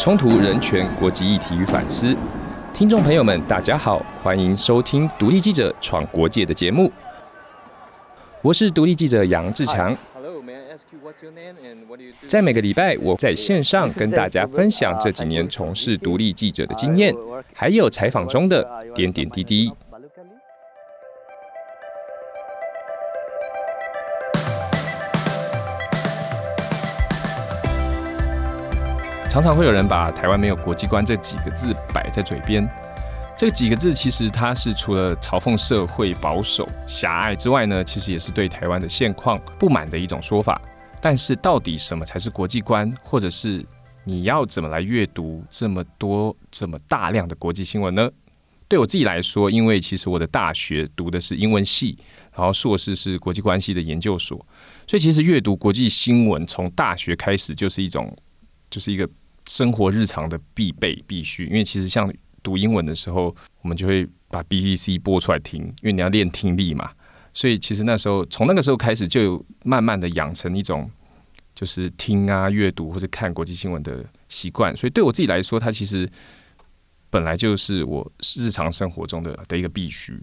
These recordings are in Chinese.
冲突、人权、国际议题与反思。听众朋友们，大家好，欢迎收听独立记者闯国界的节目。我是独立记者杨志强。在每个礼拜，我在线上跟大家分享这几年从事独立记者的经验，还有采访中的点点滴滴。常常会有人把“台湾没有国际观”这几个字摆在嘴边，这几个字其实它是除了嘲讽社会保守、狭隘之外呢，其实也是对台湾的现况不满的一种说法。但是，到底什么才是国际观，或者是你要怎么来阅读这么多、这么大量的国际新闻呢？对我自己来说，因为其实我的大学读的是英文系，然后硕士是国际关系的研究所，所以其实阅读国际新闻从大学开始就是一种，就是一个。生活日常的必备必须，因为其实像读英文的时候，我们就会把 BBC 播出来听，因为你要练听力嘛。所以其实那时候从那个时候开始，就慢慢的养成一种就是听啊、阅读或者看国际新闻的习惯。所以对我自己来说，它其实本来就是我日常生活中的的一个必须。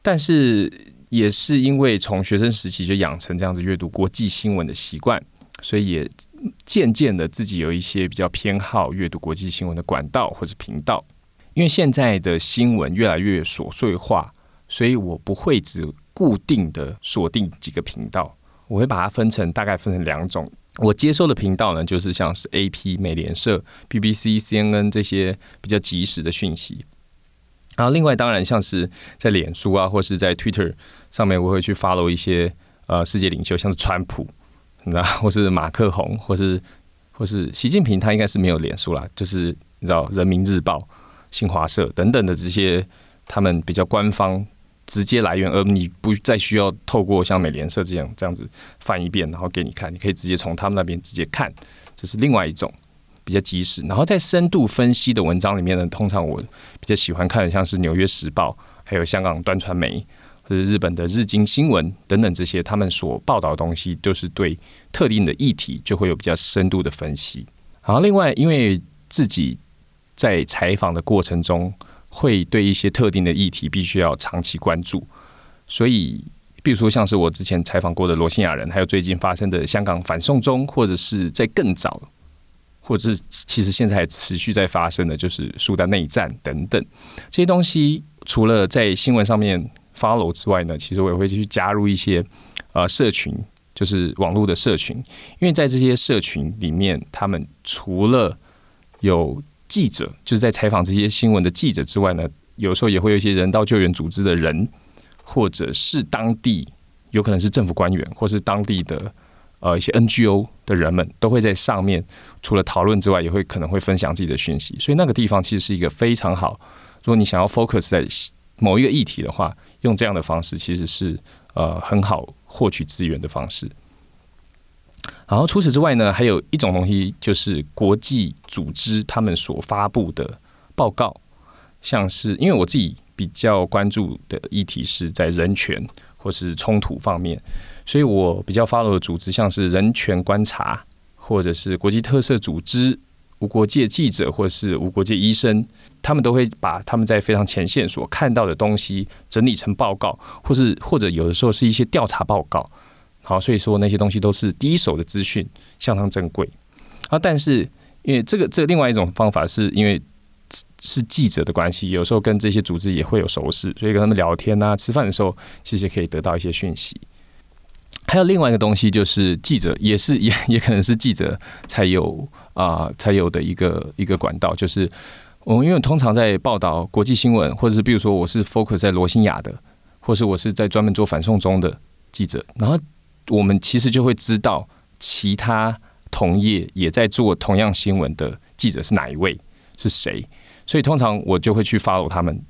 但是也是因为从学生时期就养成这样子阅读国际新闻的习惯，所以也。渐渐的，自己有一些比较偏好阅读国际新闻的管道或者频道，因为现在的新闻越来越琐碎化，所以我不会只固定的锁定几个频道，我会把它分成大概分成两种。我接收的频道呢，就是像是 AP、美联社、BBC、CNN 这些比较及时的讯息。然后另外当然像是在脸书啊，或是在 Twitter 上面，我会去 follow 一些呃世界领袖，像是川普。你知道，或是马克宏，或是或是习近平，他应该是没有脸书啦，就是你知道，人民日报、新华社等等的这些，他们比较官方直接来源，而你不再需要透过像美联社这样这样子翻一遍，然后给你看，你可以直接从他们那边直接看，这是另外一种比较及时。然后在深度分析的文章里面呢，通常我比较喜欢看的，像是《纽约时报》，还有香港端传媒。是日本的日经新闻等等这些，他们所报道的东西，就是对特定的议题就会有比较深度的分析。然后另外，因为自己在采访的过程中，会对一些特定的议题必须要长期关注，所以，比如说像是我之前采访过的罗兴亚人，还有最近发生的香港反送中，或者是在更早，或者是其实现在还持续在发生的，就是苏丹内战等等这些东西，除了在新闻上面。Follow 之外呢，其实我也会去加入一些呃社群，就是网络的社群，因为在这些社群里面，他们除了有记者，就是在采访这些新闻的记者之外呢，有时候也会有一些人道救援组织的人，或者是当地有可能是政府官员，或是当地的呃一些 NGO 的人们，都会在上面除了讨论之外，也会可能会分享自己的讯息，所以那个地方其实是一个非常好，如果你想要 focus 在某一个议题的话。用这样的方式其实是呃很好获取资源的方式。然后除此之外呢，还有一种东西就是国际组织他们所发布的报告，像是因为我自己比较关注的议题是在人权或是冲突方面，所以我比较 follow 的组织像是人权观察或者是国际特色组织。无国界记者或是无国界医生，他们都会把他们在非常前线所看到的东西整理成报告，或是或者有的时候是一些调查报告。好，所以说那些东西都是第一手的资讯，相当珍贵。啊，但是因为这个这另外一种方法，是因为是记者的关系，有时候跟这些组织也会有熟识，所以跟他们聊天啊、吃饭的时候，其实可以得到一些讯息。还有另外一个东西，就是记者也是也也可能是记者才有啊才有的一个一个管道，就是我们因为通常在报道国际新闻，或者是比如说我是 focus 在罗兴亚的，或是我是在专门做反送中的记者，然后我们其实就会知道其他同业也在做同样新闻的记者是哪一位是谁，所以通常我就会去 follow 他们，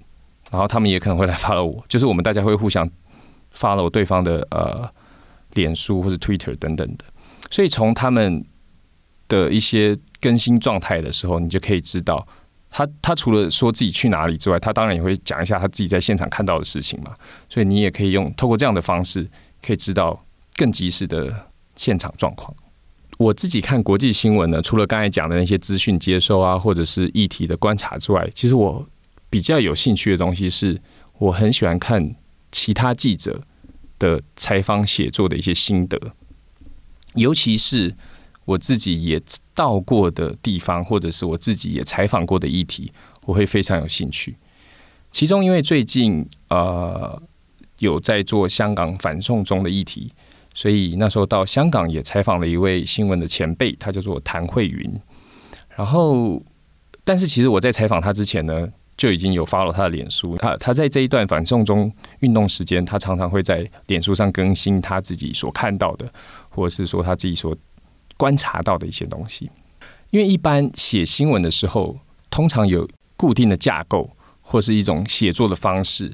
然后他们也可能会来 follow 我，就是我们大家会互相 follow 对方的呃。脸书或者 Twitter 等等的，所以从他们的一些更新状态的时候，你就可以知道他他除了说自己去哪里之外，他当然也会讲一下他自己在现场看到的事情嘛。所以你也可以用透过这样的方式，可以知道更及时的现场状况。我自己看国际新闻呢，除了刚才讲的那些资讯接收啊，或者是议题的观察之外，其实我比较有兴趣的东西是，我很喜欢看其他记者的采访写作的一些心得，尤其是我自己也到过的地方，或者是我自己也采访过的议题，我会非常有兴趣。其中，因为最近呃有在做香港反送中的议题。所以那时候到香港也采访了一位新闻的前辈，他叫做谭慧云。然后，但是其实我在采访他之前呢，就已经有发了他的脸书。他他在这一段反送中运动时间，他常常会在脸书上更新他自己所看到的，或者是说他自己所观察到的一些东西。因为一般写新闻的时候，通常有固定的架构或是一种写作的方式，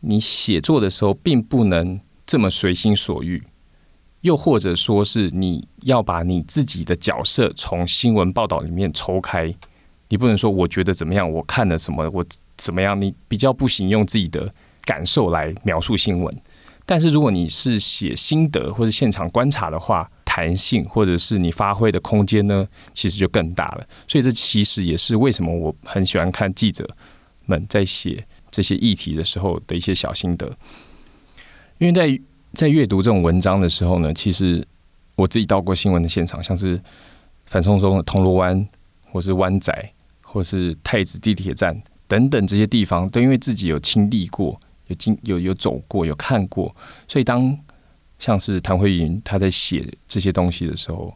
你写作的时候并不能这么随心所欲。又或者说是你要把你自己的角色从新闻报道里面抽开，你不能说我觉得怎么样，我看了什么，我怎么样，你比较不行用自己的感受来描述新闻。但是如果你是写心得或者现场观察的话，弹性或者是你发挥的空间呢，其实就更大了。所以这其实也是为什么我很喜欢看记者们在写这些议题的时候的一些小心得，因为在。在阅读这种文章的时候呢，其实我自己到过新闻的现场，像是反送中的铜锣湾，或是湾仔，或是太子地铁站等等这些地方，都因为自己有亲历过，有经有有走过，有看过，所以当像是谭慧云他在写这些东西的时候，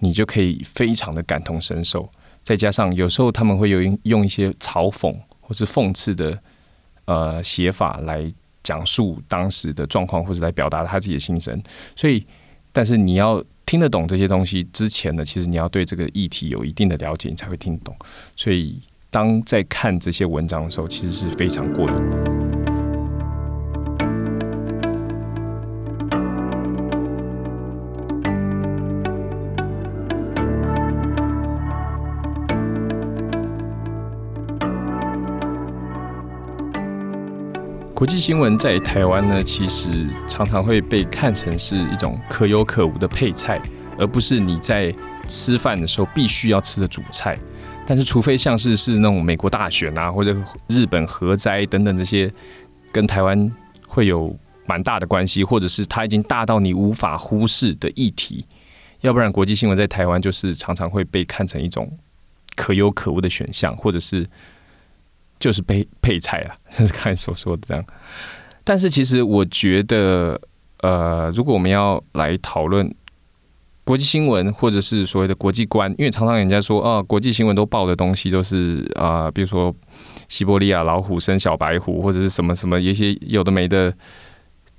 你就可以非常的感同身受。再加上有时候他们会有用一些嘲讽或是讽刺的呃写法来。讲述当时的状况，或者来表达他自己的心声。所以，但是你要听得懂这些东西之前呢，其实你要对这个议题有一定的了解，你才会听得懂。所以，当在看这些文章的时候，其实是非常过瘾的。国际新闻在台湾呢，其实常常会被看成是一种可有可无的配菜，而不是你在吃饭的时候必须要吃的主菜。但是，除非像是是那种美国大选啊，或者日本核灾等等这些跟台湾会有蛮大的关系，或者是它已经大到你无法忽视的议题，要不然国际新闻在台湾就是常常会被看成一种可有可无的选项，或者是。就是配 配菜啊，就是刚才所说的这样。但是其实我觉得，呃，如果我们要来讨论国际新闻，或者是所谓的国际观，因为常常人家说啊，国际新闻都报的东西都是啊，比如说西伯利亚老虎生小白虎，或者是什么什么一些有的没的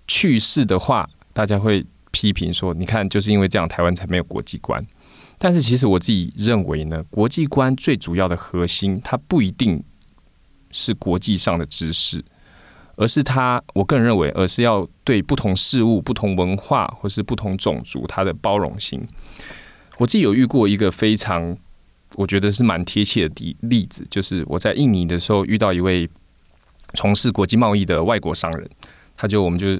趣事的话，大家会批评说，你看，就是因为这样，台湾才没有国际观。但是其实我自己认为呢，国际观最主要的核心，它不一定。是国际上的知识，而是他，我个人认为，而是要对不同事物、不同文化或是不同种族，它的包容性。我自己有遇过一个非常，我觉得是蛮贴切的例例子，就是我在印尼的时候遇到一位从事国际贸易的外国商人，他就我们就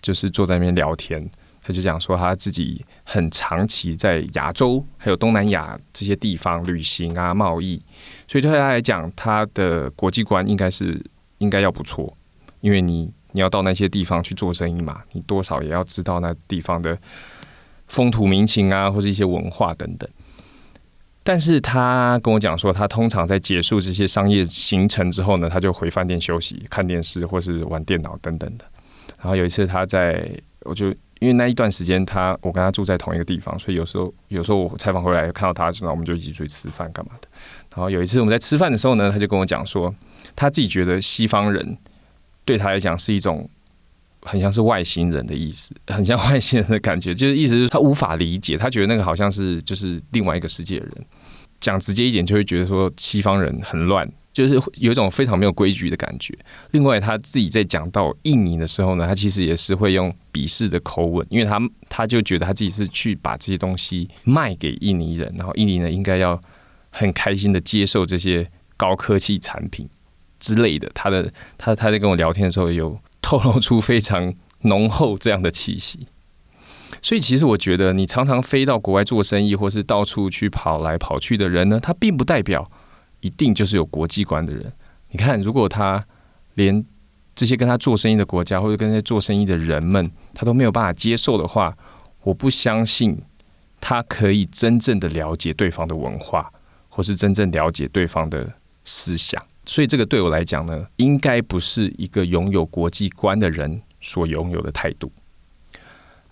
就是坐在那边聊天。他就讲说，他自己很长期在亚洲还有东南亚这些地方旅行啊，贸易，所以对他来讲，他的国际观应该是应该要不错，因为你你要到那些地方去做生意嘛，你多少也要知道那地方的风土民情啊，或者一些文化等等。但是他跟我讲说，他通常在结束这些商业行程之后呢，他就回饭店休息、看电视或是玩电脑等等的。然后有一次他在，我就。因为那一段时间，他我跟他住在同一个地方，所以有时候有时候我采访回来看到他，然后我们就一起出去吃饭干嘛的。然后有一次我们在吃饭的时候呢，他就跟我讲说，他自己觉得西方人对他来讲是一种很像是外星人的意思，很像 外星人的感觉，就是意思是他无法理解，他觉得那个好像是就是另外一个世界的人。讲直接一点，就会觉得说西方人很乱。就是有一种非常没有规矩的感觉。另外，他自己在讲到印尼的时候呢，他其实也是会用鄙视的口吻，因为他他就觉得他自己是去把这些东西卖给印尼人，然后印尼人应该要很开心的接受这些高科技产品之类的。他的他他在跟我聊天的时候，有透露出非常浓厚这样的气息。所以其实我觉得，你常常飞到国外做生意，或是到处去跑来跑去的人呢，他并不代表一定就是有国际观的人。你看，如果他连这些跟他做生意的国家或者跟这些做生意的人们，他都没有办法接受的话，我不相信他可以真正的了解对方的文化，或是真正了解对方的思想。所以，这个对我来讲呢，应该不是一个拥有国际观的人所拥有的态度。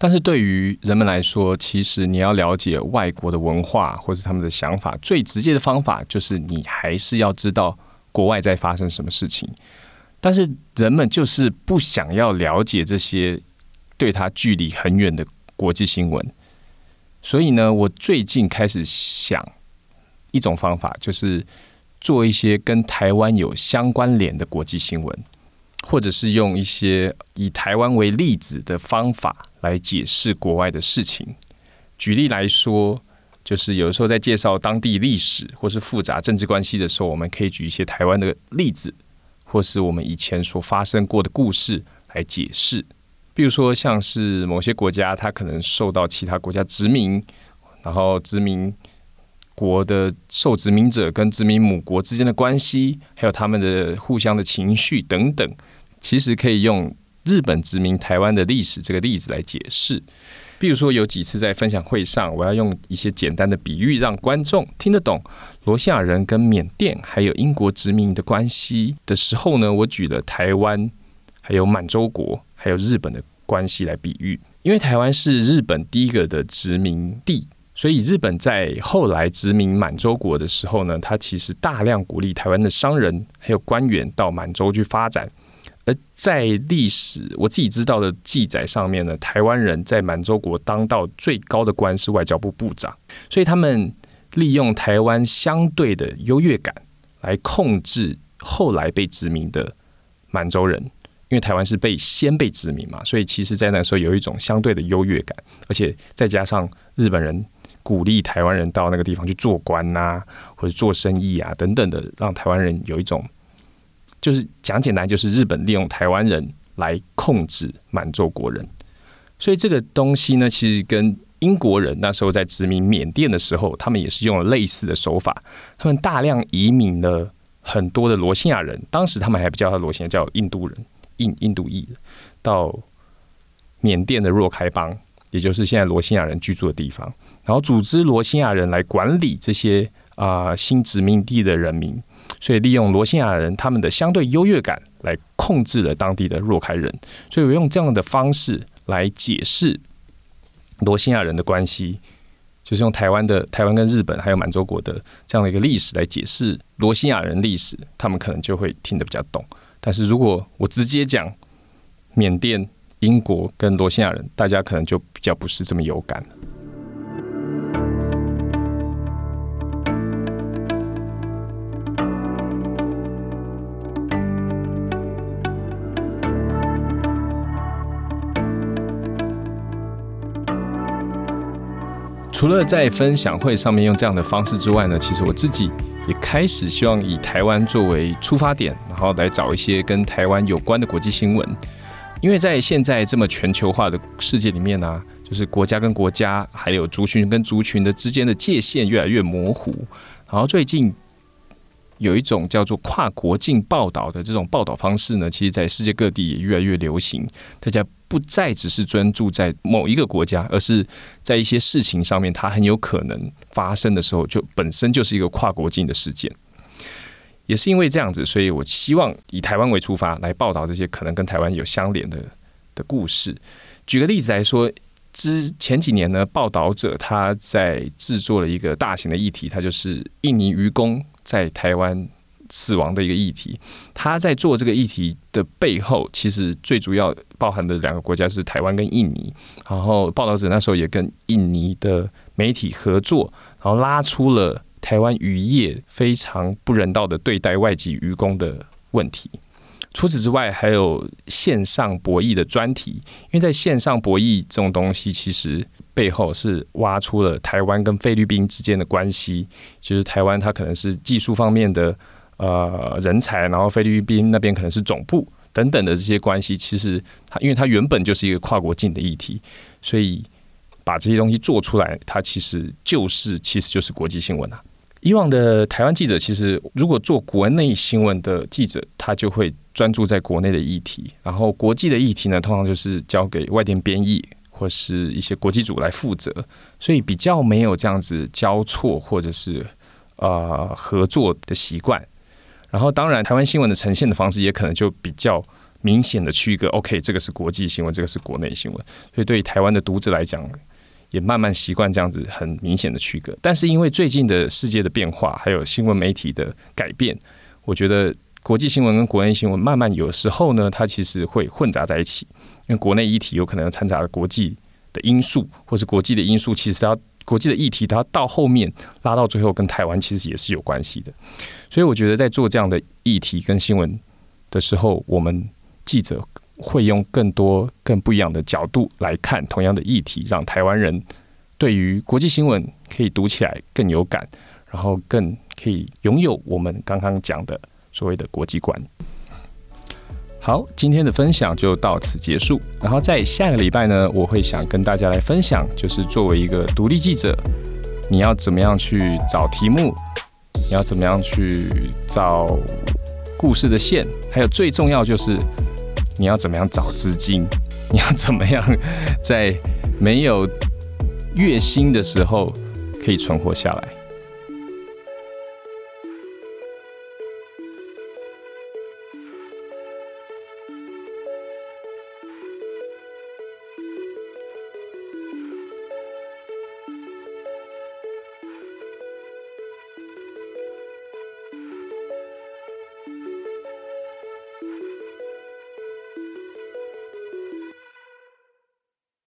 但是对于人们来说，其实你要了解外国的文化或者他们的想法，最直接的方法就是你还是要知道国外在发生什么事情。但是人们就是不想要了解这些对他距离很远的国际新闻。所以呢，我最近开始想一种方法，就是。做一些跟台湾有相关联的国际新闻，或者是用一些以台湾为例子的方法来解释国外的事情。举例来说，就是有时候在介绍当地历史或是复杂政治关系的时候，我们可以举一些台湾的例子，或是我们以前所发生过的故事来解释。比如说，像是某些国家，它可能受到其他国家殖民，然后殖民。国的受殖民者跟殖民母国之间的关系，还有他们的互相的情绪等等，其实可以用日本殖民台湾的历史这个例子来解释。比如说，有几次在分享会上，我要用一些简单的比喻，让观众听得懂罗西亚人跟缅甸还有英国殖民的关系的时候呢，我举了台湾、还有满洲国、还有日本的关系来比喻，因为台湾是日本第一个的殖民地。所以，日本在后来殖民满洲国的时候呢，他其实大量鼓励台湾的商人还有官员到满洲去发展。而在历史我自己知道的记载上面呢，台湾人在满洲国当到最高的官是外交部部长，所以他们利用台湾相对的优越感来控制后来被殖民的满洲人，因为台湾是被先被殖民嘛，所以其实在那时候有一种相对的优越感，而且再加上日本人。鼓励台湾人到那个地方去做官呐，或者做生意啊，等等的，让台湾人有一种，就是讲简单，就是日本利用台湾人来控制满洲国人。所以这个东西呢，其实跟英国人那时候在殖民缅甸的时候，他们也是用了类似的手法。他们大量移民了很多的罗兴亚人，当时他们还不叫他罗兴亚，叫印度人，印印度裔到缅甸的若开邦。也就是现在罗兴亚人居住的地方，然后组织罗兴亚人来管理这些啊新殖民地的人民，所以利用罗兴亚人他们的相对优越感来控制了当地的若开人，所以我用这样的方式来解释罗兴亚人的关系，就是用台湾的台湾跟日本还有满洲国的这样的一个历史来解释罗兴亚人历史，他们可能就会听得比较懂。但是如果我直接讲缅甸。英国跟罗兴亚人，大家可能就比较不是这么有感除了在分享会上面用这样的方式之外呢，其实我自己也开始希望以台湾作为出发点，然后来找一些跟台湾有关的国际新闻。因为在现在这么全球化的世界里面呢，就是国家跟国家，还有族群跟族群的之间的界限越来越模糊。然后最近有一种叫做跨国境报道的这种报道方式呢，其实在世界各地也越来越流行。大家不再只是专注在某一个国家，而是在一些事情上面，它很有可能发生的时候，就本身就是一个跨国境的事件。也是因为这样子，所以我希望以台湾为出发来报道这些可能跟台湾有相连的的故事。举个例子来说，之前几年呢，报道者他在制作了一个大型的议题，它就是印尼渔工在台湾死亡的一个议题。他在做这个议题的背后，其实最主要包含的两个国家是台湾跟印尼。然后报道者那时候也跟印尼的媒体合作，然后拉出了。台湾渔业非常不人道的对待外籍渔工的问题。除此之外，还有线上博弈的专题，因为在线上博弈这种东西，其实背后是挖出了台湾跟菲律宾之间的关系。就是台湾它可能是技术方面的呃人才，然后菲律宾那边可能是总部等等的这些关系。其实它因为它原本就是一个跨国境的议题，所以把这些东西做出来，它其实就是其实就是国际新闻啊。以往的台湾记者，其实如果做国内新闻的记者，他就会专注在国内的议题，然后国际的议题呢，通常就是交给外电编译或是一些国际组来负责，所以比较没有这样子交错或者是呃合作的习惯。然后，当然，台湾新闻的呈现的方式也可能就比较明显的区隔。OK，这个是国际新闻，这个是国内新闻。所以，对于台湾的读者来讲，也慢慢习惯这样子很明显的区隔。但是，因为最近的世界的变化，还有新闻媒体的改变，我觉得国际新闻跟国内新闻慢慢有时候呢，它其实会混杂在一起。因为国内议题有可能掺杂了国际的因素，或是国际的因素，其实它国际的议题，它到后面拉到最后，跟台湾其实也是有关系的。所以我觉得，在做这样的议题跟新闻的时候，我们记者会用更多、更不一样的角度来看同样的议题，让台湾人对于国际新闻可以读起来更有感，然后更可以拥有我们刚刚讲的所谓的国际观。好，今天的分享就到此结束。然后在下个礼拜呢，我会想跟大家来分享，就是作为一个独立记者，你要怎么样去找题目。你要怎么样去找故事的线？还有最重要就是你要怎么样找资金？你要怎么样在没有月薪的时候可以存活下来？